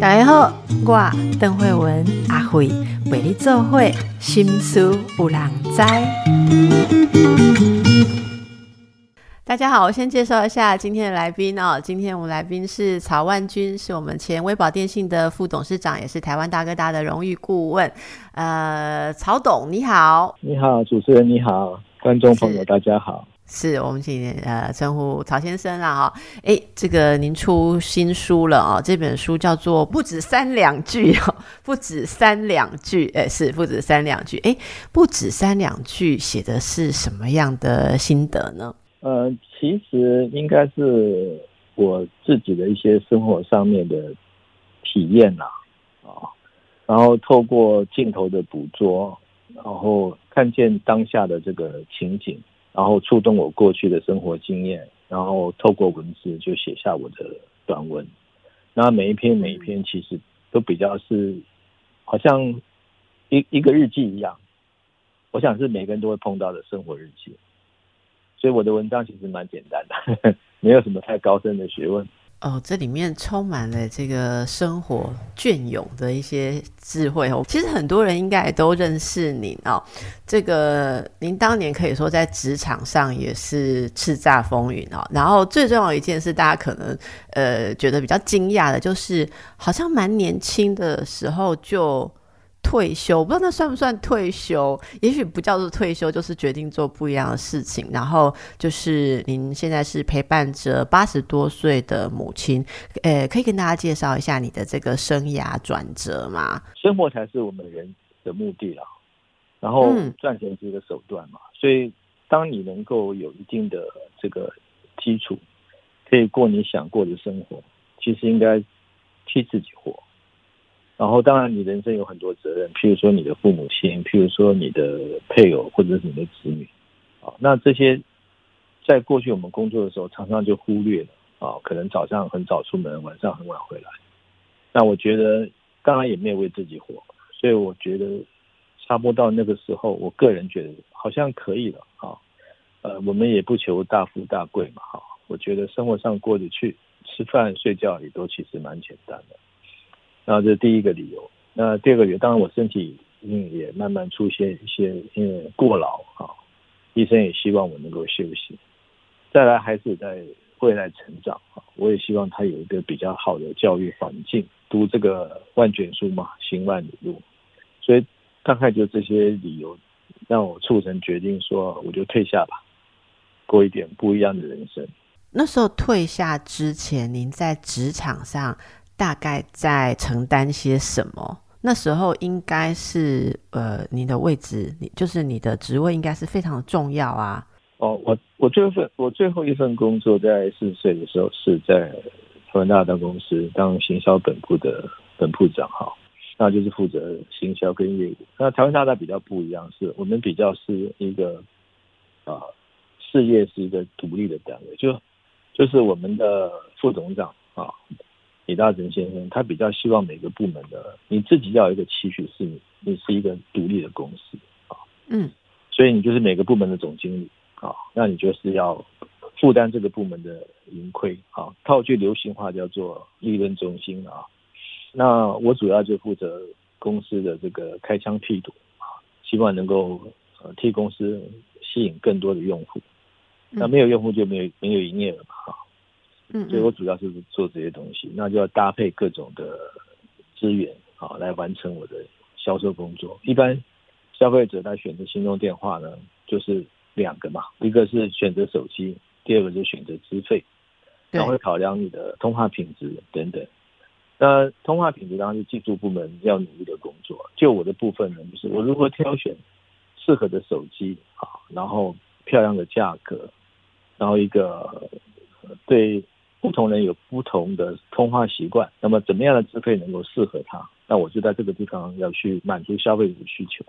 大家好，我邓慧文阿慧为你做会心思有人知。大家好，我先介绍一下今天的来宾哦。今天我们来宾是曹万军，是我们前微保电信的副董事长，也是台湾大哥大的荣誉顾问。呃，曹董你好，你好，主持人你好，观众朋友大家好。是我们请呃称呼曹先生啦哈，哎，这个您出新书了哦，这本书叫做不止三两句哦，不止三两句，哎，是 不止三两句，哎，不止三两句写的是什么样的心得呢？呃，其实应该是我自己的一些生活上面的体验呐，啊，然后透过镜头的捕捉，然后看见当下的这个情景。然后触动我过去的生活经验，然后透过文字就写下我的短文。那每一篇每一篇其实都比较是，好像一一个日记一样。我想是每个人都会碰到的生活日记。所以我的文章其实蛮简单的，没有什么太高深的学问。哦，这里面充满了这个生活隽永的一些智慧哦。其实很多人应该也都认识您哦。这个您当年可以说在职场上也是叱咤风云哦。然后最重要一件事，大家可能呃觉得比较惊讶的，就是好像蛮年轻的时候就。退休，不知道那算不算退休？也许不叫做退休，就是决定做不一样的事情。然后就是您现在是陪伴着八十多岁的母亲，呃，可以跟大家介绍一下你的这个生涯转折吗？生活才是我们人的目的啦，然后赚钱是一个手段嘛。所以，当你能够有一定的这个基础，可以过你想过的生活，其实应该替自己活。然后，当然，你人生有很多责任，譬如说你的父母亲，譬如说你的配偶，或者是你的子女，啊，那这些在过去我们工作的时候，常常就忽略了啊，可能早上很早出门，晚上很晚回来。那我觉得，当然也没有为自己活，所以我觉得差不多到那个时候，我个人觉得好像可以了啊。呃，我们也不求大富大贵嘛，哈，我觉得生活上过得去，吃饭睡觉也都其实蛮简单的。然后这是第一个理由。那第二个理由，当然我身体嗯也慢慢出现一些因为过劳啊，医生也希望我能够休息。再来还是在未来成长啊，我也希望他有一个比较好的教育环境。读这个万卷书嘛，行万里路。所以大概就这些理由，让我促成决定说，我就退下吧，过一点不一样的人生。那时候退下之前，您在职场上。大概在承担些什么？那时候应该是呃，你的位置，你就是你的职位，应该是非常重要啊。哦，我我最后份我最后一份工作在四十岁的时候是在台湾大大公司当行销本部的本部长哈，那就是负责行销跟业务。那台湾大大比较不一样，是我们比较是一个啊事业是一个独立的单位，就就是我们的副总长啊。李大成先生，他比较希望每个部门的你自己要有一个期许，是你你是一个独立的公司啊，嗯，所以你就是每个部门的总经理啊，那你就是要负担这个部门的盈亏啊，套句流行话叫做利润中心啊。那我主要就负责公司的这个开枪辟堵啊，希望能够呃替公司吸引更多的用户，那没有用户就没有没有营业额嘛哈。嗯，所以我主要是做这些东西，那就要搭配各种的资源啊，来完成我的销售工作。一般消费者他选择行动电话呢，就是两个嘛，一个是选择手机，第二个就选择资费，然后会考量你的通话品质等等。那通话品质当然是技术部门要努力的工作。就我的部分呢，就是我如何挑选适合的手机啊，然后漂亮的价格，然后一个对。不同人有不同的通话习惯，那么怎么样的支配能够适合他？那我就在这个地方要去满足消费者的需求。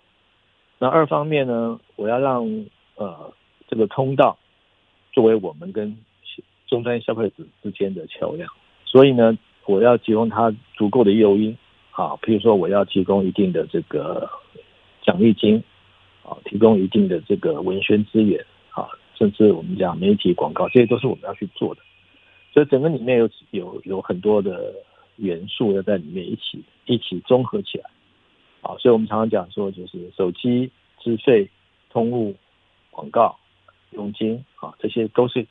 那二方面呢，我要让呃这个通道作为我们跟终端消费者之间的桥梁，所以呢，我要提供他足够的诱因啊，比如说我要提供一定的这个奖励金啊，提供一定的这个文宣资源啊，甚至我们讲媒体广告，这些都是我们要去做的。所以整个里面有有有很多的元素要在里面一起一起综合起来，啊，所以我们常常讲说，就是手机、资费、通路、广告、佣金，啊，这些都是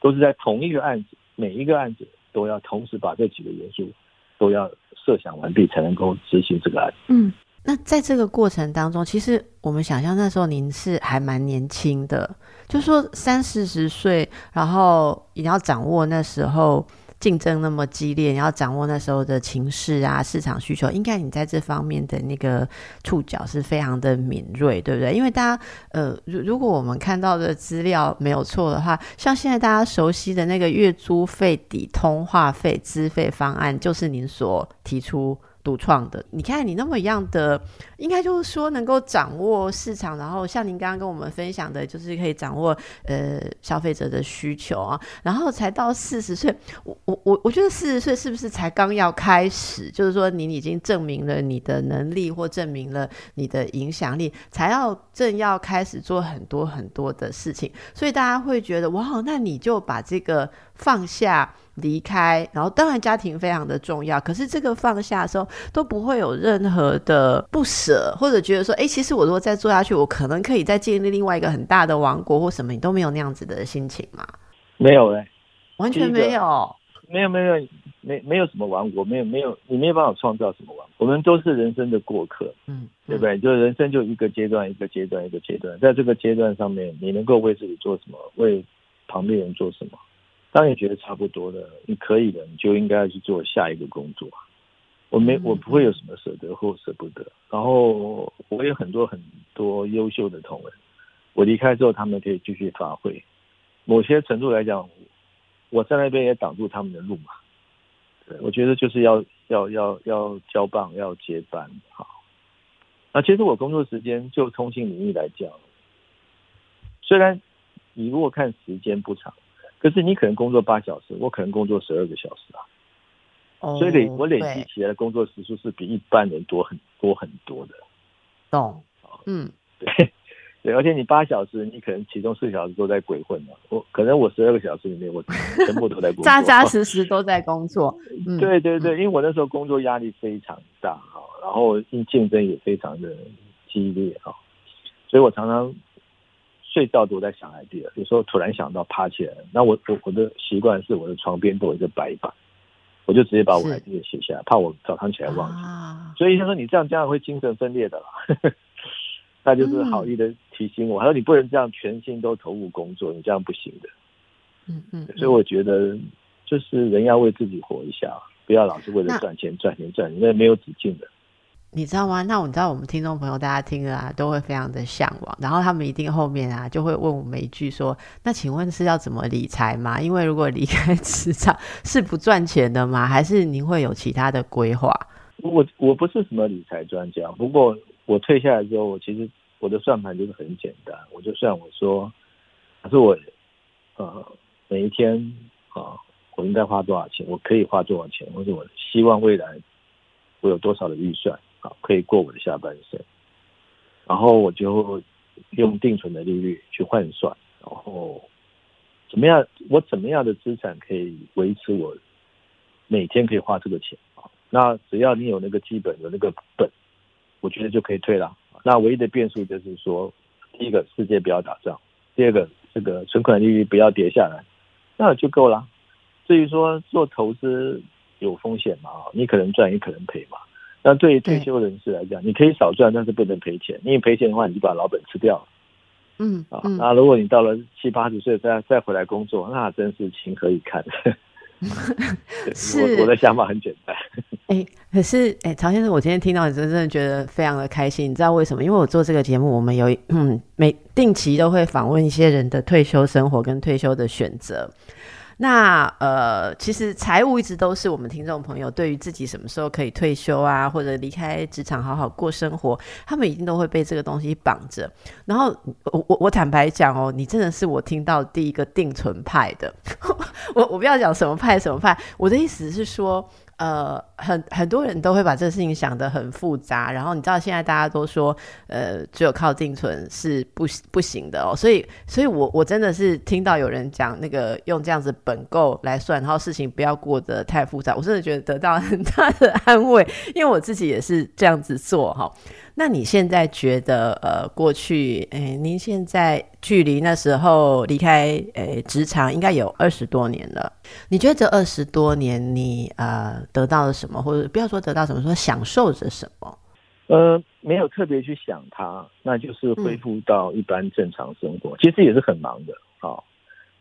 都是在同一个案子，每一个案子都要同时把这几个元素都要设想完毕，才能够执行这个案子。嗯。那在这个过程当中，其实我们想象那时候您是还蛮年轻的，就说三四十岁，然后你要掌握那时候竞争那么激烈，你要掌握那时候的情势啊，市场需求，应该你在这方面的那个触角是非常的敏锐，对不对？因为大家呃，如如果我们看到的资料没有错的话，像现在大家熟悉的那个月租费抵通话费资费方案，就是您所提出。独创的，你看你那么一样的，应该就是说能够掌握市场，然后像您刚刚跟我们分享的，就是可以掌握呃消费者的需求啊，然后才到四十岁，我我我我觉得四十岁是不是才刚要开始？就是说您已经证明了你的能力，或证明了你的影响力，才要正要开始做很多很多的事情，所以大家会觉得哇，那你就把这个放下。离开，然后当然家庭非常的重要，可是这个放下的时候都不会有任何的不舍，或者觉得说，哎，其实我如果再做下去，我可能可以再建立另外一个很大的王国或什么，你都没有那样子的心情吗？没有哎，完全没有，没有没有没没有什么王国，没有没有你没有办法创造什么王国，我们都是人生的过客，嗯，对不对？就人生就一个阶段一个阶段一个阶段，在这个阶段上面，你能够为自己做什么，为旁边人做什么？当你觉得差不多了，你可以的，你就应该去做下一个工作。我没，我不会有什么舍得或舍不得。然后我有很多很多优秀的同仁，我离开之后，他们可以继续发挥。某些程度来讲，我在那边也挡住他们的路嘛。对，我觉得就是要要要要交棒，要接班。好，那其实我工作时间就通信领域来讲，虽然你如果看时间不长。可是你可能工作八小时，我可能工作十二个小时啊，所以累我累积起来的工作时数是比一般人多很多很多的。懂，嗯，对 对，而且你八小时，你可能其中四小时都在鬼混嘛，我可能我十二个小时里面，我全部都在工作，扎扎实实都在工作。嗯 对对对，因为我那时候工作压力非常大哈，然后竞争也非常的激烈哈，所以我常常。睡觉都在想 idea，有时候突然想到爬起来，那我我我的习惯是我的床边都有一个白板，我就直接把我 idea 写下来，怕我早上起来忘记。所以他说你这样这样会精神分裂的啦，他就是好意的提醒我，他说你不能这样全心都投入工作，你这样不行的。嗯嗯，所以我觉得就是人要为自己活一下，不要老是为了赚钱赚钱赚钱，那没有止境的。你知道吗？那我知道我们听众朋友大家听了啊，都会非常的向往，然后他们一定后面啊就会问我们一句说：“那请问是要怎么理财吗？因为如果离开职场是不赚钱的吗？还是您会有其他的规划？”我我不是什么理财专家，不过我退下来之后，我其实我的算盘就是很简单，我就算我说，可是我呃每一天啊，我应该花多少钱？我可以花多少钱？或者我希望未来我有多少的预算？可以过我的下半生，然后我就用定存的利率去换算，然后怎么样？我怎么样的资产可以维持我每天可以花这个钱啊？那只要你有那个基本有那个本，我觉得就可以退了。那唯一的变数就是说，第一个世界不要打仗，第二个这个存款利率不要跌下来，那就够了。至于说做投资有风险嘛？你可能赚，也可能赔嘛。那对于退休人士来讲，你可以少赚，但是不能赔钱。因为赔钱的话，你就把老本吃掉了。嗯啊，那如果你到了七八十岁再再回来工作，那真是情何以堪。是，我我的想法很简单。哎，可是哎，曹先生，我今天听到你，真的觉得非常的开心。你知道为什么？因为我做这个节目，我们有嗯，每定期都会访问一些人的退休生活跟退休的选择。那呃，其实财务一直都是我们听众朋友对于自己什么时候可以退休啊，或者离开职场好好过生活，他们一定都会被这个东西绑着。然后我我我坦白讲哦，你真的是我听到第一个定存派的。我我不要讲什么派什么派，我的意思是说，呃，很很多人都会把这个事情想得很复杂，然后你知道现在大家都说，呃，只有靠定存是不不行的哦，所以，所以我我真的是听到有人讲那个用这样子本够来算，然后事情不要过得太复杂，我真的觉得得到很大的安慰，因为我自己也是这样子做哈。那你现在觉得，呃，过去，诶，您现在距离那时候离开，诶，职场应该有二十多年了。你觉得这二十多年，你呃得到了什么，或者不要说得到什么，说享受着什么？呃，没有特别去想它，那就是恢复到一般正常生活。其实也是很忙的，好，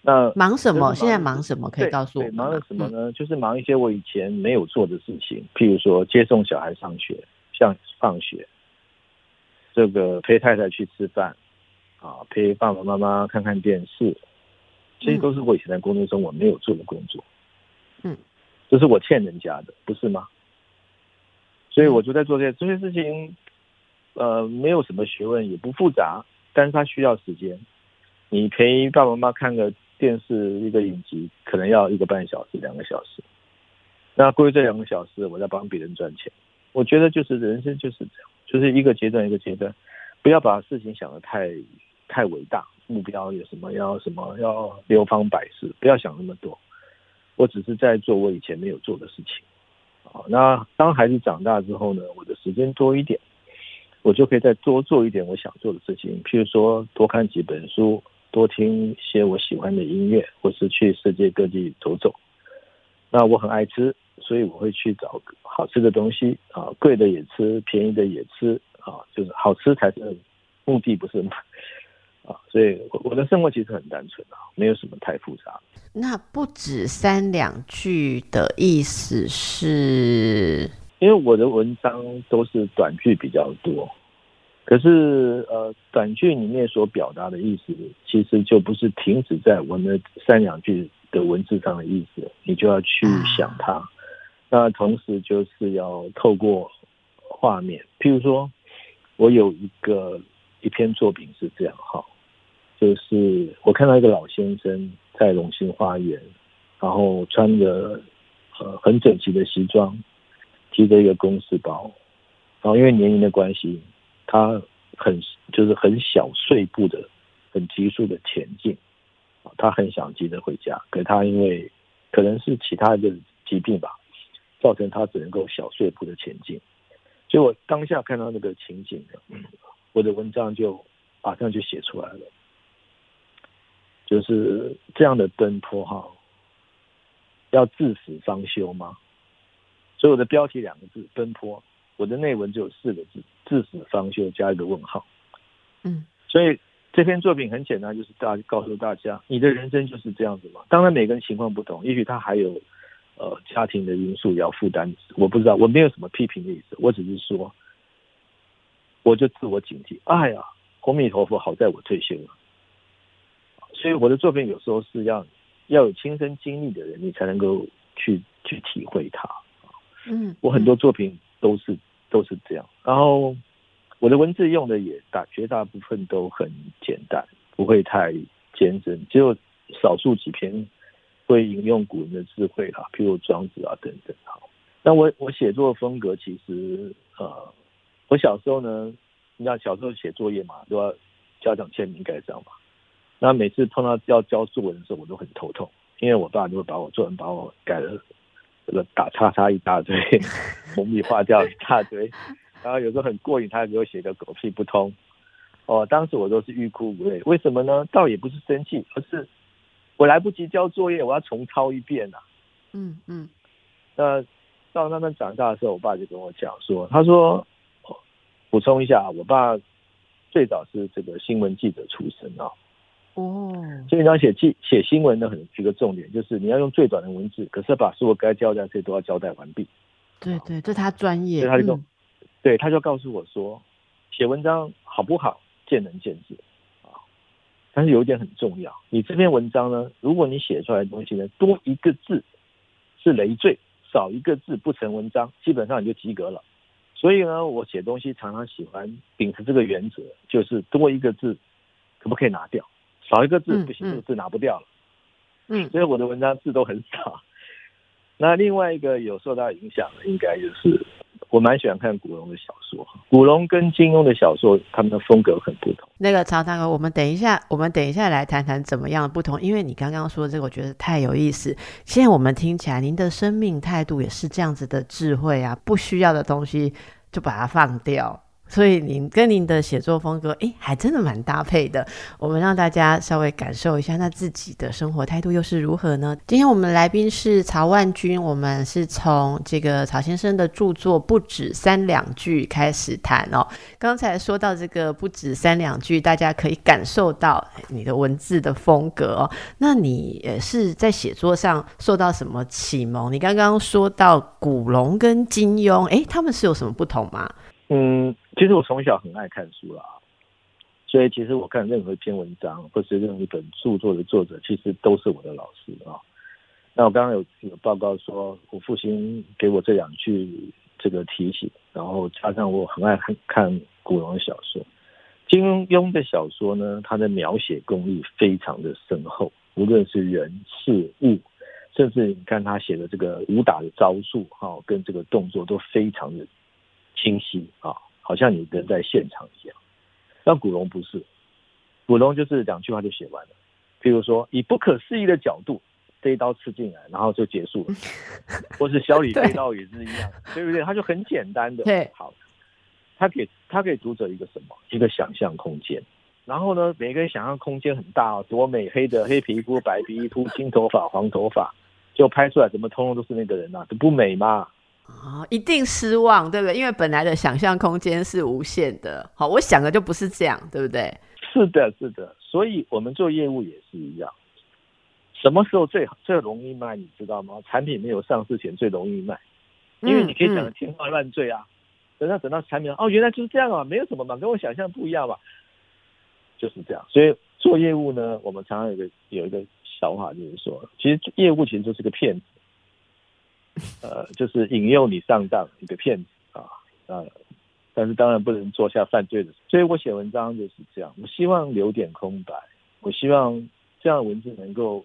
那忙什么？现在忙什么？可以告诉我？忙了什么呢？就是忙一些我以前没有做的事情，譬如说接送小孩上学，像放学。这个陪太太去吃饭，啊，陪爸爸妈妈看看电视，这些都是我以前在工作中我没有做的工作，嗯，这是我欠人家的，不是吗？所以我就在做这些这些事情，呃，没有什么学问，也不复杂，但是它需要时间。你陪爸爸妈妈看个电视一个影集，可能要一个半小时、两个小时，那过去这两个小时，我在帮别人赚钱。我觉得就是人生就是这样。就是一个阶段一个阶段，不要把事情想得太太伟大，目标有什么要什么要流芳百世，不要想那么多。我只是在做我以前没有做的事情。好，那当孩子长大之后呢，我的时间多一点，我就可以再多做一点我想做的事情，譬如说多看几本书，多听一些我喜欢的音乐，或是去世界各地走走。那我很爱吃。所以我会去找好吃的东西啊，贵的也吃，便宜的也吃啊，就是好吃才是目的，不是吗？啊，所以我我的生活其实很单纯啊，没有什么太复杂。那不止三两句的意思是，因为我的文章都是短句比较多，可是呃，短句里面所表达的意思，其实就不是停止在我们三两句的文字上的意思，你就要去想它。那同时就是要透过画面，譬如说，我有一个一篇作品是这样哈，就是我看到一个老先生在龙兴花园，然后穿着呃很整齐的西装，提着一个公事包，然后因为年龄的关系，他很就是很小碎步的，很急速的前进，他很想急着回家，可他因为可能是其他的疾病吧。造成他只能够小碎步的前进，所以我当下看到那个情景，我的文章就马上就写出来了，就是这样的奔波哈，要至死方休吗？所以我的标题两个字奔波，我的内文只有四个字至死方休加一个问号，嗯，所以这篇作品很简单，就是大告诉大家，你的人生就是这样子嘛。当然每个人情况不同，也许他还有。呃，家庭的因素要负担，我不知道，我没有什么批评的意思，我只是说，我就自我警惕。哎呀，阿弥陀佛，好在我退休了。所以我的作品有时候是要要有亲身经历的人，你才能够去去体会它。嗯，我很多作品都是都是这样，然后我的文字用的也大绝大部分都很简单，不会太艰深，只有少数几篇。会引用古人的智慧啦，譬如庄子啊等等。好，那我我写作风格其实呃，我小时候呢，你知道小时候写作业嘛，都要家长签名盖章嘛。那每次碰到要交作文的时候，我都很头痛，因为我爸就会把我作文把我改了这个打叉叉一大堆，红笔划掉一大堆，然后有时候很过瘾，他给我写个狗屁不通。哦，当时我都是欲哭无泪，为什么呢？倒也不是生气，而是。我来不及交作业，我要重抄一遍呐。嗯嗯。那到慢慢长大的时候，我爸就跟我讲说：“他说，补充一下，我爸最早是这个新闻记者出身啊。哦。所以你要写记写新闻呢很几个重点，就是你要用最短的文字，可是把所有该交代的事都要交代完毕。对对，这他专业。所以他就，对，他就告诉我说，写文章好不好，见仁见智啊。但是有一点很重要，你这篇文章呢，如果你写出来的东西呢，多一个字是累赘，少一个字不成文章，基本上你就及格了。所以呢，我写东西常常喜欢秉持这个原则，就是多一个字可不可以拿掉，少一个字不行，这个字拿不掉了。嗯，所以我的文章字都很少。那另外一个有受到影响的，应该就是我蛮喜欢看古龙的小说。古龙跟金庸的小说，他们的风格很不同。那个曹大哥，我们等一下，我们等一下来谈谈怎么样不同。因为你刚刚说这个，我觉得太有意思。现在我们听起来，您的生命态度也是这样子的智慧啊，不需要的东西就把它放掉。所以您跟您的写作风格，哎，还真的蛮搭配的。我们让大家稍微感受一下，那自己的生活态度又是如何呢？今天我们来宾是曹万军，我们是从这个曹先生的著作《不止三两句》开始谈哦。刚才说到这个“不止三两句”，大家可以感受到你的文字的风格哦。那你也是在写作上受到什么启蒙？你刚刚说到古龙跟金庸，哎，他们是有什么不同吗？嗯。其实我从小很爱看书啦，所以其实我看任何一篇文章或是任何一本著作的作者，其实都是我的老师啊。那我刚刚有有报告说，我父亲给我这两句这个提醒，然后加上我很爱看看古龙的小说，金庸的小说呢，他的描写功力非常的深厚，无论是人事物，甚至你看他写的这个武打的招数哈，跟这个动作都非常的清晰啊。好像你人在现场一样，但古龙不是，古龙就是两句话就写完了。譬如说，以不可思议的角度，这一刀刺进来，然后就结束了。或是小李飞刀也是一样，对不对？他就很简单的。对，好，他给他给读者一个什么？一个想象空间。然后呢，每个人想象空间很大哦，多美，黑的黑皮肤、白皮肤、金头发、黄头发，就拍出来怎么通通都是那个人呐？这不美吗？啊，一定失望，对不对？因为本来的想象空间是无限的。好，我想的就不是这样，对不对？是的，是的。所以我们做业务也是一样。什么时候最好、最容易卖？你知道吗？产品没有上市前最容易卖，因为你可以讲的天花乱坠啊。等到等到产品哦，原来就是这样啊，没有什么嘛，跟我想象不一样嘛，就是这样。所以做业务呢，我们常常有个有一个笑话，就是说，其实业务其实就是个骗子。呃，就是引诱你上当一个骗子啊啊！但是当然不能做下犯罪的事，所以我写文章就是这样。我希望留点空白，我希望这样的文字能够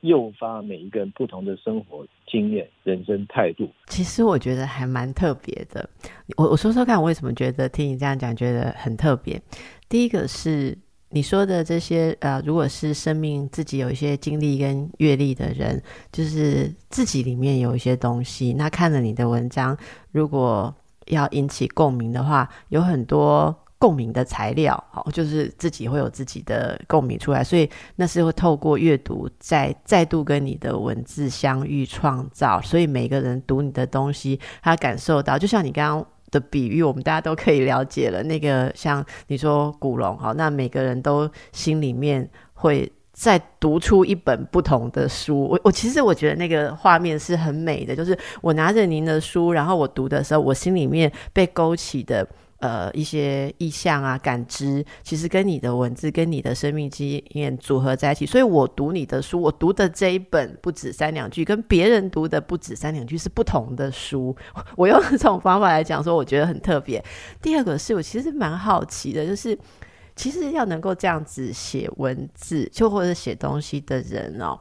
诱发每一个人不同的生活经验、人生态度。其实我觉得还蛮特别的。我我说说看，我为什么觉得听你这样讲觉得很特别？第一个是。你说的这些，呃，如果是生命自己有一些经历跟阅历的人，就是自己里面有一些东西，那看了你的文章，如果要引起共鸣的话，有很多共鸣的材料，好，就是自己会有自己的共鸣出来，所以那是会透过阅读再再度跟你的文字相遇创造，所以每个人读你的东西，他感受到，就像你刚刚。的比喻，我们大家都可以了解了。那个像你说古龙，好，那每个人都心里面会再读出一本不同的书。我我其实我觉得那个画面是很美的，就是我拿着您的书，然后我读的时候，我心里面被勾起的。呃，一些意象啊，感知，其实跟你的文字、跟你的生命经验组合在一起。所以我读你的书，我读的这一本不止三两句，跟别人读的不止三两句是不同的书。我用这种方法来讲，说我觉得很特别。第二个是我其实蛮好奇的，就是其实要能够这样子写文字，就或者写东西的人哦，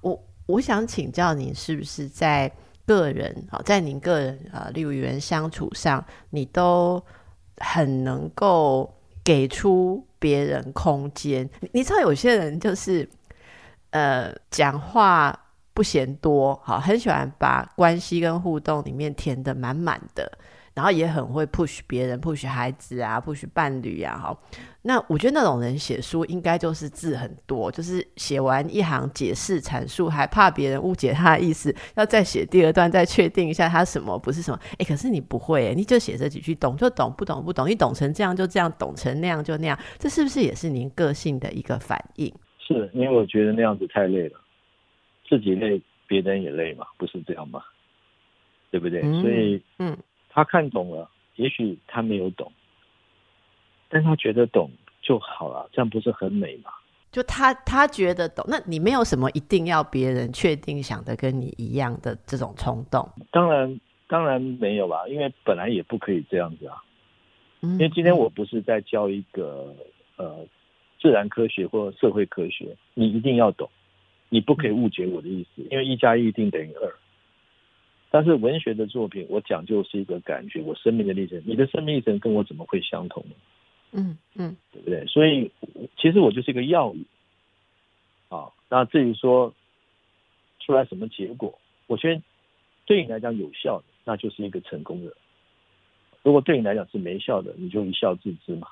我我想请教你，是不是在个人啊，在您个人啊，例如与人相处上，你都很能够给出别人空间，你知道有些人就是，呃，讲话不嫌多，好，很喜欢把关系跟互动里面填的满满的。然后也很会 push 别人，push 孩子啊，push 伴侣啊，好。那我觉得那种人写书应该就是字很多，就是写完一行解释阐述，还怕别人误解他的意思，要再写第二段，再确定一下他什么不是什么。哎，可是你不会，你就写这几句，懂就懂，不懂不懂，你懂成这样就这样，懂成那样就那样，这是不是也是您个性的一个反应？是因为我觉得那样子太累了，自己累，别人也累嘛，不是这样吗？对不对？所以，嗯。他看懂了，也许他没有懂，但他觉得懂就好了，这样不是很美吗？就他他觉得懂，那你没有什么一定要别人确定想的跟你一样的这种冲动？当然当然没有吧，因为本来也不可以这样子啊。因为今天我不是在教一个呃自然科学或社会科学，你一定要懂，你不可以误解我的意思，因为一加一一定等于二。但是文学的作品，我讲究是一个感觉，我生命的历程。你的生命历程跟我怎么会相同呢？嗯嗯，对不对？所以其实我就是一个药语。啊，那至于说出来什么结果，我觉得对你来讲有效的，那就是一个成功的；如果对你来讲是没效的，你就一笑置之嘛。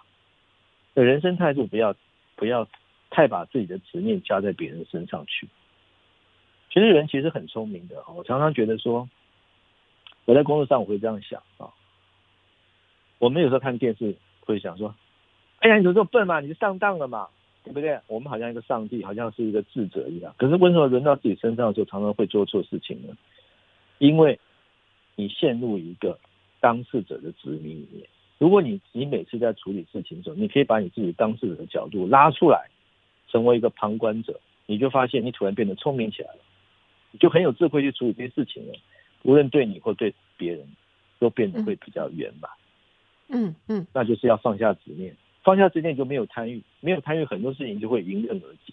人生态度不要不要太把自己的执念加在别人身上去。其实人其实很聪明的，我常常觉得说，我在工作上我会这样想啊。我们有时候看电视会想说：“哎呀，你怎么这么笨嘛？你就上当了嘛？”对不对？我们好像一个上帝，好像是一个智者一样。可是为什么轮到自己身上的时候，常常会做错事情呢？因为你陷入一个当事者的执迷里面。如果你你每次在处理事情的时候，你可以把你自己当事者的角度拉出来，成为一个旁观者，你就发现你突然变得聪明起来了，就很有智慧去处理这些事情了。无论对你或对别人，都变得会比较圆满。嗯嗯，那就是要放下执念。放下执念就没有参与，没有参与很多事情就会迎刃而解。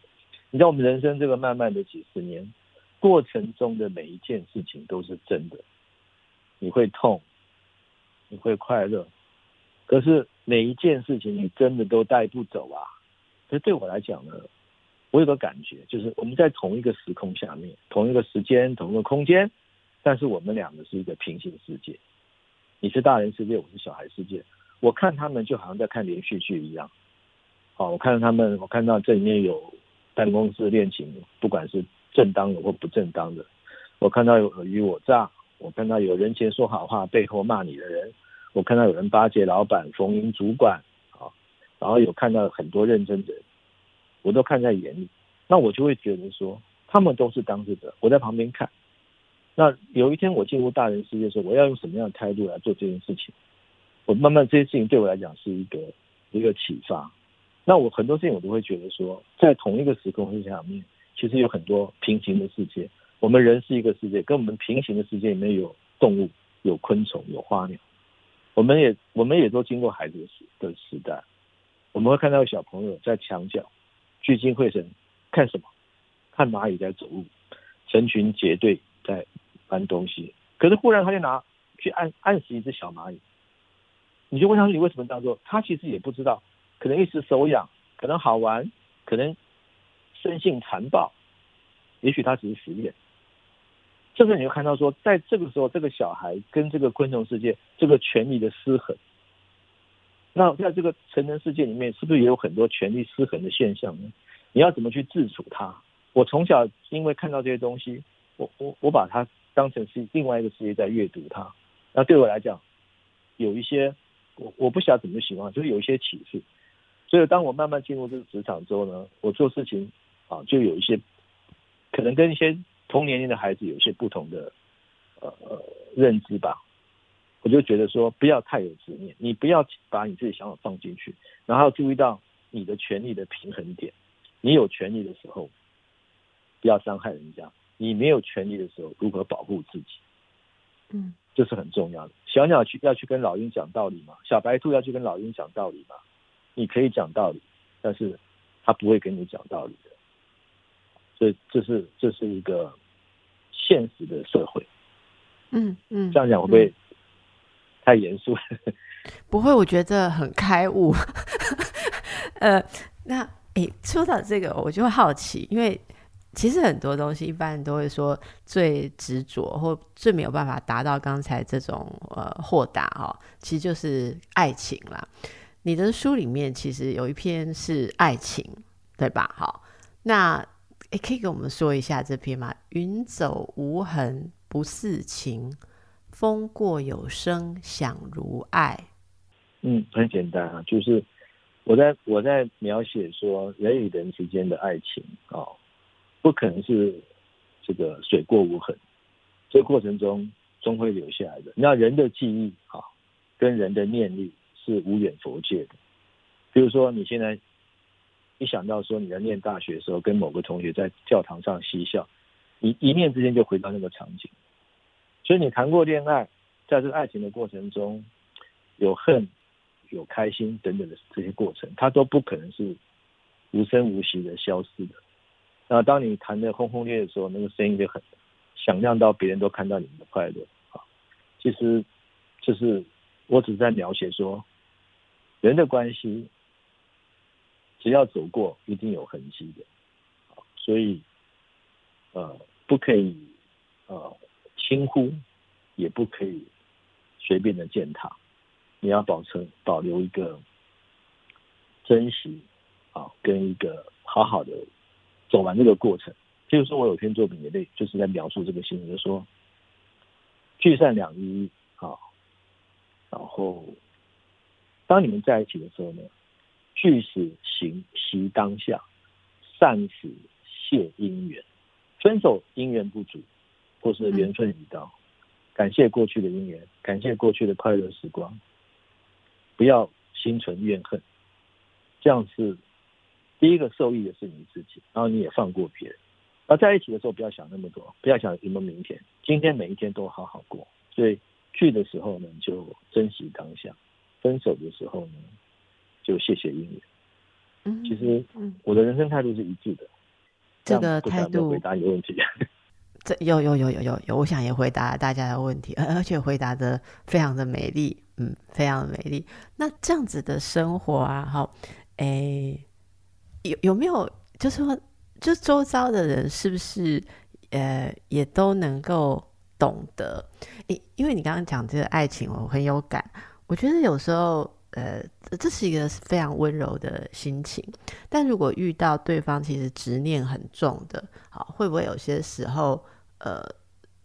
你知道我们人生这个漫漫的几十年过程中的每一件事情都是真的，你会痛，你会快乐，可是每一件事情你真的都带不走啊。所以对我来讲呢，我有个感觉，就是我们在同一个时空下面，同一个时间，同一个空间，但是我们两个是一个平行世界。你是大人世界，我是小孩世界。我看他们就好像在看连续剧一样，好，我看到他们，我看到这里面有办公室恋情，不管是正当的或不正当的，我看到有尔虞我诈，我看到有人前说好话背后骂你的人，我看到有人巴结老板逢迎主管，啊，然后有看到很多认真的人，我都看在眼里，那我就会觉得说，他们都是当事者，我在旁边看，那有一天我进入大人世界的时候，我要用什么样的态度来做这件事情？我慢慢这些事情对我来讲是一个一个启发，那我很多事情我都会觉得说，在同一个时空下面，其实有很多平行的世界。我们人是一个世界，跟我们平行的世界里面有动物、有昆虫、有花鸟。我们也我们也都经过孩子的时的时代，我们会看到小朋友在墙角聚精会神看什么？看蚂蚁在走路，成群结队在搬东西。可是忽然他就拿去按按死一只小蚂蚁。你就问他说：“你为什么这样做？”他其实也不知道，可能一时手痒，可能好玩，可能生性残暴，也许他只是实验。这个你就看到说，在这个时候，这个小孩跟这个昆虫世界这个权力的失衡。那在这个成人世界里面，是不是也有很多权力失衡的现象呢？你要怎么去自处它？我从小因为看到这些东西，我我我把它当成是另外一个世界在阅读它。那对我来讲，有一些。我我不晓得怎么形容，就是有一些启示。所以当我慢慢进入这个职场之后呢，我做事情啊，就有一些可能跟一些同年龄的孩子有一些不同的呃认知吧。我就觉得说，不要太有执念，你不要把你自己想法放进去，然后注意到你的权利的平衡点。你有权利的时候，不要伤害人家；你没有权利的时候，如何保护自己？嗯。这是很重要的。小鸟去要去跟老鹰讲道理嘛？小白兔要去跟老鹰讲道理嘛？你可以讲道理，但是他不会跟你讲道理的。所以这是这是一个现实的社会。嗯嗯，这样讲会不会太严肃？不会，我觉得很开悟。呃，那诶，说到这个，我就好奇，因为。其实很多东西，一般都会说最执着或最没有办法达到刚才这种呃豁达哈，其实就是爱情啦。你的书里面其实有一篇是爱情，对吧？好，那诶，可以给我们说一下这篇吗？云走无痕不似情，风过有声响如爱。嗯，很简单啊，就是我在我在描写说人与人之间的爱情啊。不可能是这个水过无痕，这过程中终会留下来的。那人的记忆啊，跟人的念力是无远佛界的。比如说，你现在一想到说你在念大学的时候，跟某个同学在教堂上嬉笑，你一念之间就回到那个场景。所以你谈过恋爱，在这个爱情的过程中，有恨、有开心等等的这些过程，它都不可能是无声无息的消失的。那当你弹的轰轰烈烈的时候，那个声音就很想象到别人都看到你们的快乐啊。其实，就是我只在描写说，人的关系，只要走过，一定有痕迹的。所以，呃，不可以呃轻忽，也不可以随便的践踏。你要保存保留一个珍惜啊，跟一个好好的走完这个过程。譬如说，我有篇作品也类，就是在描述这个心情，就说聚散两依依啊，然后当你们在一起的时候呢，聚时行习当下，散时。谢姻缘，分手姻缘不足，或是缘分已到，感谢过去的姻缘，感谢过去的快乐时光，不要心存怨恨，这样是第一个受益的是你自己，然后你也放过别人。而在一起的时候，不要想那么多，不要想什么明天，今天每一天都好好过。所以聚的时候呢，就珍惜当下；分手的时候呢，就谢谢姻缘。嗯，其实我的人生态度是一致的。这个态度回答你问题，这有有有有有有，我想也回答大家的问题，而 而且回答的非常的美丽，嗯，非常的美丽。那这样子的生活啊，好，哎，有有没有就是说，就周遭的人是不是呃也都能够懂得？因因为你刚刚讲这个爱情，我很有感，我觉得有时候。呃，这是一个非常温柔的心情，但如果遇到对方其实执念很重的，好，会不会有些时候，呃？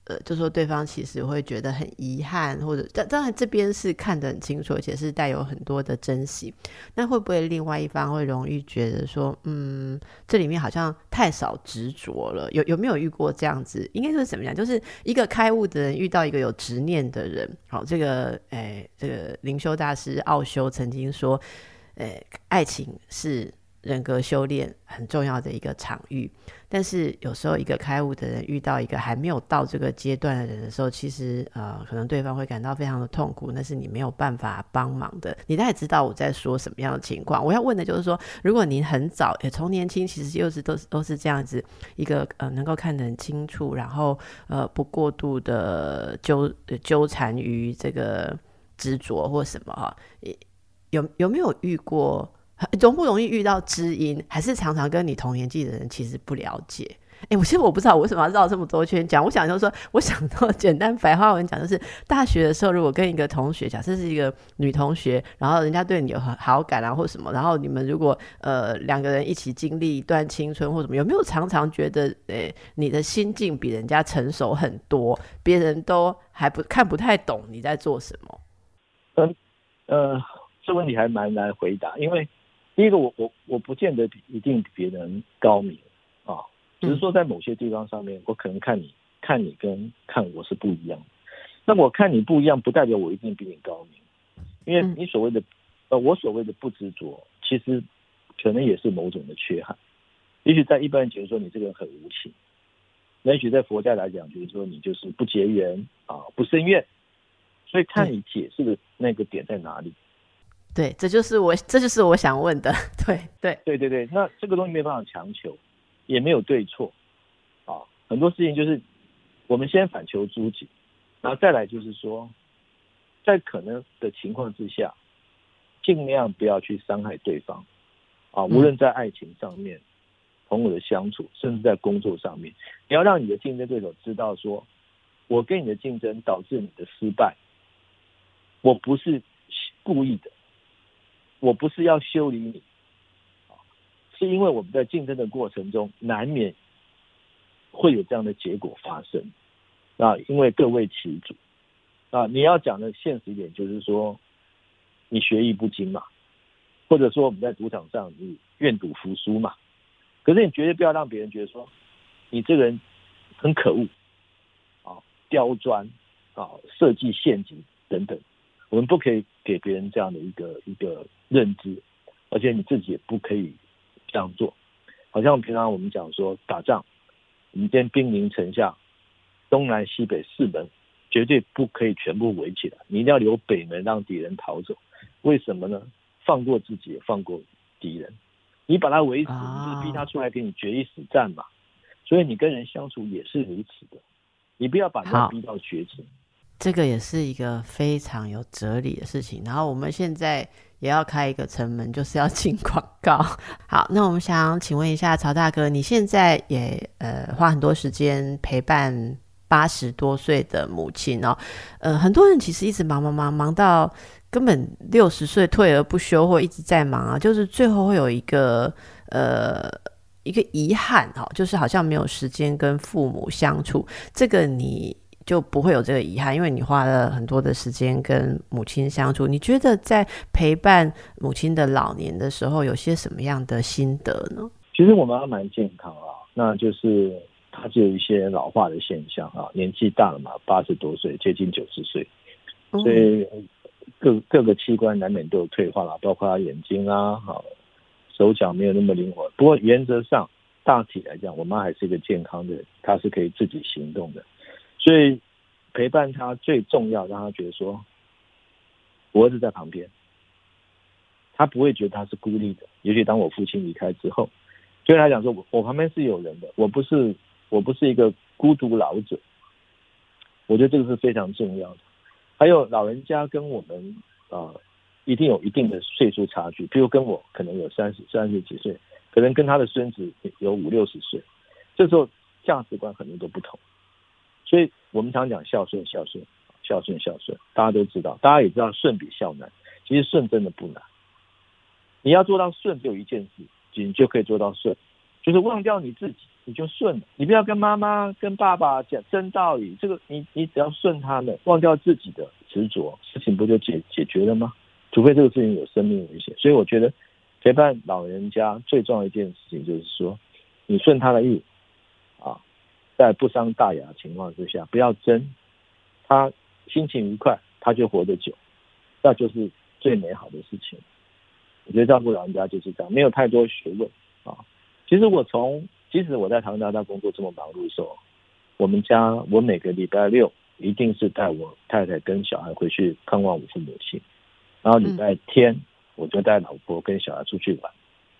呃，就说对方其实会觉得很遗憾，或者当当然这边是看得很清楚，而且是带有很多的珍惜。那会不会另外一方会容易觉得说，嗯，这里面好像太少执着了？有有没有遇过这样子？应该是怎么样？就是一个开悟的人遇到一个有执念的人。好，这个诶，这个灵修大师奥修曾经说，诶，爱情是。人格修炼很重要的一个场域，但是有时候一个开悟的人遇到一个还没有到这个阶段的人的时候，其实呃，可能对方会感到非常的痛苦，那是你没有办法帮忙的。你大概知道我在说什么样的情况。我要问的就是说，如果您很早也从年轻，其实又是都是都是这样子一个呃，能够看得很清楚，然后呃，不过度的纠纠缠于这个执着或什么哈，有有没有遇过？容不容易遇到知音，还是常常跟你同年纪的人其实不了解？哎，我其实我不知道我为什么要绕这么多圈讲。我想就是说，我想到简单白话文讲，就是大学的时候，如果跟一个同学，假设是一个女同学，然后人家对你有好感啊，或什么，然后你们如果呃两个人一起经历一段青春或什么，有没有常常觉得，诶，你的心境比人家成熟很多，别人都还不看不太懂你在做什么？嗯呃，这问题还蛮难回答，因为。第一个，我我我不见得比一定比别人高明啊，只是说在某些地方上面，我可能看你看你跟看我是不一样。那我看你不一样，不代表我一定比你高明，因为你所谓的呃，我所谓的不执着，其实可能也是某种的缺憾。也许在一般人觉得说你这个人很无情，那也许在佛家来讲，就是说你就是不结缘啊，不生怨。所以看你解释的那个点在哪里。对，这就是我，这就是我想问的。对，对，对，对，对。那这个东西没办法强求，也没有对错，啊，很多事情就是我们先反求诸己，然后再来就是说，在可能的情况之下，尽量不要去伤害对方，啊，无论在爱情上面、朋友的相处，甚至在工作上面，你要让你的竞争对手知道，说我跟你的竞争导致你的失败，我不是故意的。我不是要修理你，是因为我们在竞争的过程中难免会有这样的结果发生啊，因为各为其主啊。你要讲的现实一点，就是说你学艺不精嘛，或者说我们在赌场上你愿赌服输嘛。可是你绝对不要让别人觉得说你这个人很可恶啊，刁钻啊，设计陷阱等等。我们不可以给别人这样的一个一个认知，而且你自己也不可以这样做。好像平常我们讲说打仗，我们今天兵临城下，东南西北四门绝对不可以全部围起来，你一定要留北门让敌人逃走。为什么呢？放过自己，也放过敌人。你把他围死，你就是逼他出来跟你决一死战嘛。所以你跟人相处也是如此的。你不要把他逼到绝境。这个也是一个非常有哲理的事情。然后我们现在也要开一个城门，就是要进广告。好，那我们想请问一下曹大哥，你现在也呃花很多时间陪伴八十多岁的母亲哦。呃，很多人其实一直忙忙忙忙到根本六十岁退而不休，或一直在忙啊，就是最后会有一个呃一个遗憾哈，就是好像没有时间跟父母相处。这个你。就不会有这个遗憾，因为你花了很多的时间跟母亲相处。你觉得在陪伴母亲的老年的时候，有些什么样的心得呢？其实我们还蛮健康啊，那就是她就有一些老化的现象啊，年纪大了嘛，八十多岁，接近九十岁，所以各各个器官难免都有退化了，包括眼睛啊，好手脚没有那么灵活。不过原则上大体来讲，我妈还是一个健康的，她是可以自己行动的。所以陪伴他最重要，让他觉得说，我儿子在旁边，他不会觉得他是孤立的。尤其当我父亲离开之后，对他讲说，我我旁边是有人的，我不是我不是一个孤独老者。我觉得这个是非常重要的。还有老人家跟我们啊，一定有一定的岁数差距，比如跟我可能有三十三十几岁，可能跟他的孙子有五六十岁，这时候价值观可能都不同。所以我们常讲孝顺，孝顺，孝顺，孝顺，大家都知道，大家也知道顺比孝难。其实顺真的不难，你要做到顺，就一件事，你就可以做到顺，就是忘掉你自己，你就顺了。你不要跟妈妈、跟爸爸讲争道理，这个你你只要顺他们，忘掉自己的执着，事情不就解解决了吗？除非这个事情有生命危险。所以我觉得陪伴老人家最重要一件事情就是说，你顺他的意。在不伤大雅的情况之下，不要争，他心情愉快，他就活得久，那就是最美好的事情。我觉得照顾老人家就是这样，没有太多学问啊。其实我从，即使我在唐大大工作这么忙碌的时候，我们家我每个礼拜六一定是带我太太跟小孩回去看望我父母亲，然后礼拜天我就带老婆跟小孩出去玩。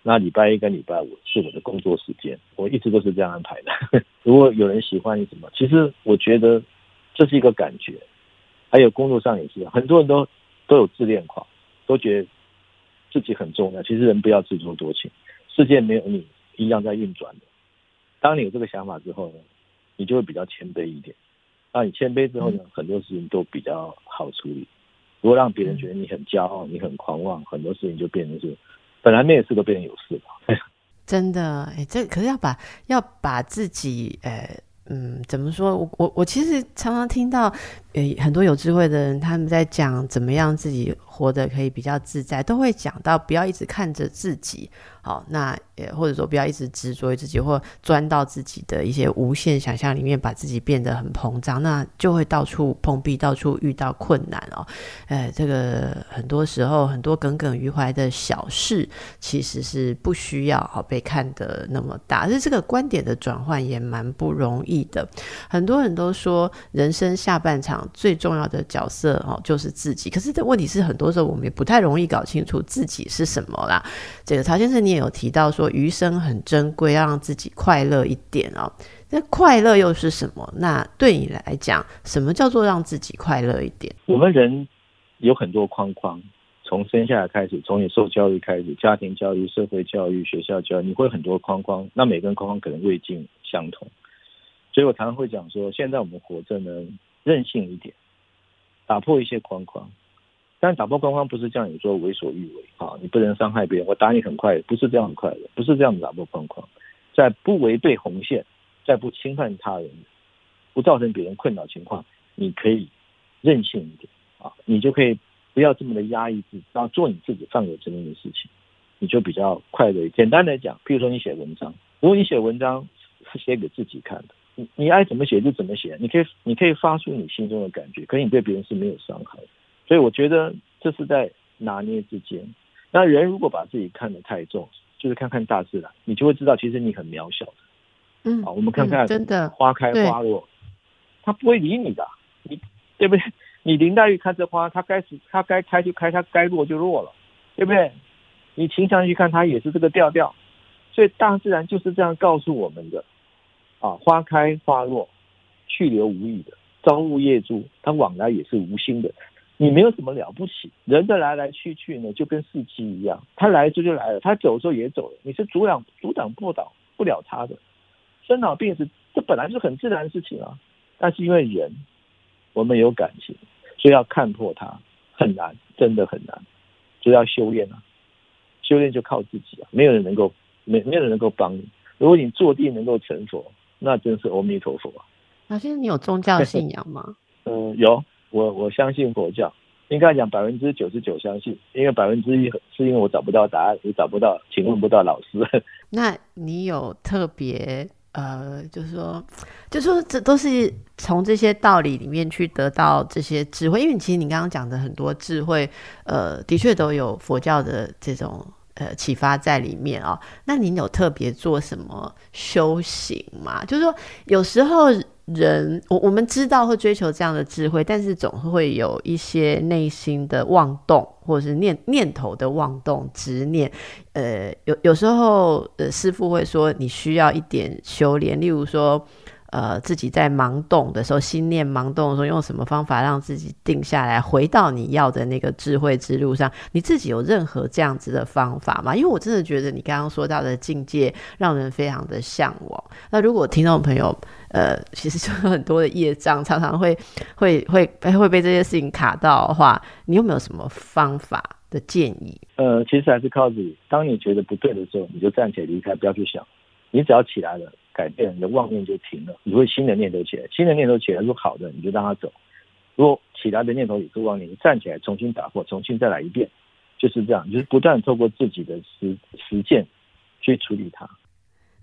那礼拜一跟礼拜五是我的工作时间，我一直都是这样安排的。如果有人喜欢你什么，其实我觉得这是一个感觉。还有工作上也是，很多人都都有自恋狂，都觉得自己很重要。其实人不要自作多情，世界没有你一样在运转的。当你有这个想法之后呢，你就会比较谦卑一点。那你谦卑之后呢，很多事情都比较好处理。如果让别人觉得你很骄傲、你很狂妄，很多事情就变成是。本来没事都变成有事了，真的哎，这可是要把要把自己呃嗯怎么说？我我我其实常常听到呃很多有智慧的人他们在讲怎么样自己活得可以比较自在，都会讲到不要一直看着自己。好，那也或者说不要一直执着于自己，或钻到自己的一些无限想象里面，把自己变得很膨胀，那就会到处碰壁，到处遇到困难哦。呃，这个很多时候很多耿耿于怀的小事，其实是不需要好被看得那么大。而这个观点的转换也蛮不容易的。很多人都说，人生下半场最重要的角色哦，就是自己。可是这问题是，很多时候我们也不太容易搞清楚自己是什么啦。这个曹先生，你也。有提到说余生很珍贵，要让自己快乐一点哦。那快乐又是什么？那对你来讲，什么叫做让自己快乐一点？我们人有很多框框，从生下来开始，从你受教育开始，家庭教育、社会教育、学校教育，你会很多框框。那每个人框框可能未尽相同，所以我常常会讲说，现在我们活着呢，任性一点，打破一些框框。但打破框框不是这样，你说为所欲为啊？你不能伤害别人，我打你很快，不是这样很快的，不是这样打破框框，在不违背红线，在不侵犯他人、不造成别人困扰情况，你可以任性一点啊，你就可以不要这么的压抑自己，然后做你自己范围之内的事情，你就比较快乐。简单来讲，譬如说你写文章，如果你写文章是写给自己看的，你你爱怎么写就怎么写，你可以你可以发出你心中的感觉，可是你对别人是没有伤害的。所以我觉得这是在拿捏之间。那人如果把自己看得太重，就是看看大自然，你就会知道其实你很渺小的。嗯，好，我们看看真的花开花落，他不会理你的，你对不对？你林黛玉看这花，它该是，它该开就开，它该落就落了，对不对？你秦腔去看它也是这个调调，所以大自然就是这样告诉我们的。啊，花开花落，去留无意的，朝物业主，他往来也是无心的。你没有什么了不起，人的来来去去呢，就跟四季一样，他来就就来了，他走的时候也走了，你是阻挡阻挡不倒不了他的。生老病死，这本来是很自然的事情啊。但是因为人，我们有感情，所以要看破它很难，真的很难，就要修炼啊。修炼就靠自己啊，没有人能够没没有人能够帮你。如果你坐地能够成佛，那真是阿弥陀佛啊。老师，你有宗教信仰吗？嗯，有。我我相信佛教，应该讲百分之九十九相信，因为百分之一是因为我找不到答案，也找不到，请问不到老师。那你有特别呃，就是说，就说这都是从这些道理里面去得到这些智慧，因为其实你刚刚讲的很多智慧，呃，的确都有佛教的这种呃启发在里面啊。那你有特别做什么修行吗？就是说，有时候。人，我我们知道会追求这样的智慧，但是总会有一些内心的妄动，或者是念念头的妄动、执念。呃，有有时候，呃，师傅会说你需要一点修炼，例如说。呃，自己在盲动的时候，心念盲动的时候，用什么方法让自己定下来，回到你要的那个智慧之路上？你自己有任何这样子的方法吗？因为我真的觉得你刚刚说到的境界让人非常的向往。那如果听众朋友，呃，其实就有很多的业障，常常会 会会会被这些事情卡到的话，你有没有什么方法的建议？呃，其实还是靠自己。当你觉得不对的时候，你就站起来离开，不要去想。你只要起来了。改变你的妄念就停了，你会新的念头起来，新的念头起来是好的，你就让它走。如果起来的念头也是妄念，你站起来重新打破，重新再来一遍，就是这样，就是不断透过自己的实实践去处理它。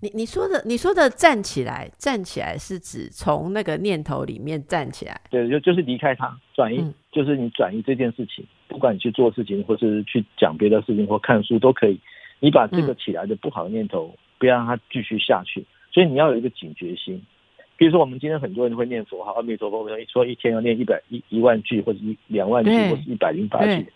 你你说的你说的站起来，站起来是指从那个念头里面站起来？对，就就是离开它，转移，就是你转移这件事情，不管你去做事情，或是去讲别的事情，或看书都可以。你把这个起来的不好的念头，不要让它继续下去。所以你要有一个警觉心，比如说我们今天很多人会念佛哈，阿弥陀佛，说一天要念一百一一万句，或者一两万句，或者一百零八句。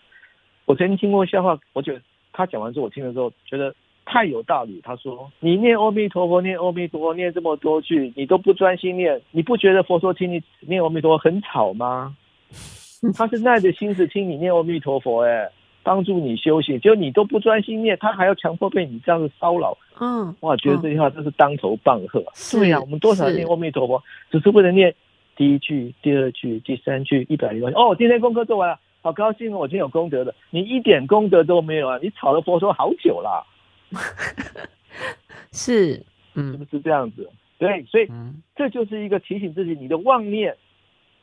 我曾经听过笑话，我觉得他讲完之后，我听的时候觉得太有道理。他说：“你念阿弥陀佛，念阿弥陀佛，念这么多句，你都不专心念，你不觉得佛说听你念阿弥陀佛很吵吗？他是耐着心思听你念阿弥陀佛，哎。”帮助你修行，就你都不专心念，他还要强迫被你这样子骚扰。嗯，哇，觉得这句话真是当头棒喝。对呀，我们多少念阿弥陀佛，只是为了念第一句、第二句、第三句一百零八。哦，今天功课做完了，好高兴哦，我今天有功德的。你一点功德都没有啊！你吵了佛说好久了。是，嗯，是不是这样子？对，所以这就是一个提醒自己，你的妄念、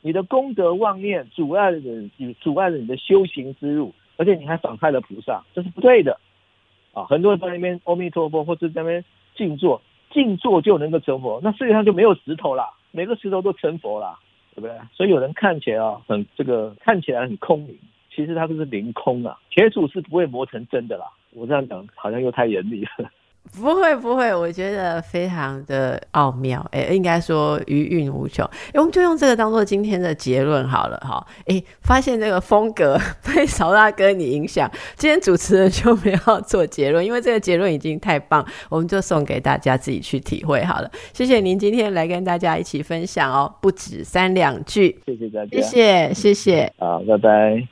你的功德妄念阻碍了你，阻碍了你的修行之路。而且你还妨害了菩萨，这是不对的，啊！很多人在那边阿弥陀佛，或者在那边静坐，静坐就能够成佛，那世界上就没有石头啦，每个石头都成佛啦，对不对？所以有人看起来啊，很这个看起来很空灵，其实它就是凌空啊，铁杵是不会磨成针的啦。我这样讲好像又太严厉了。不会不会，我觉得非常的奥妙，哎，应该说余韵无穷。哎，我们就用这个当做今天的结论好了，哈。哎，发现这个风格 被曹大哥你影响，今天主持人就没有做结论，因为这个结论已经太棒，我们就送给大家自己去体会好了。谢谢您今天来跟大家一起分享哦，不止三两句，谢谢大家，谢谢谢谢，好，拜拜。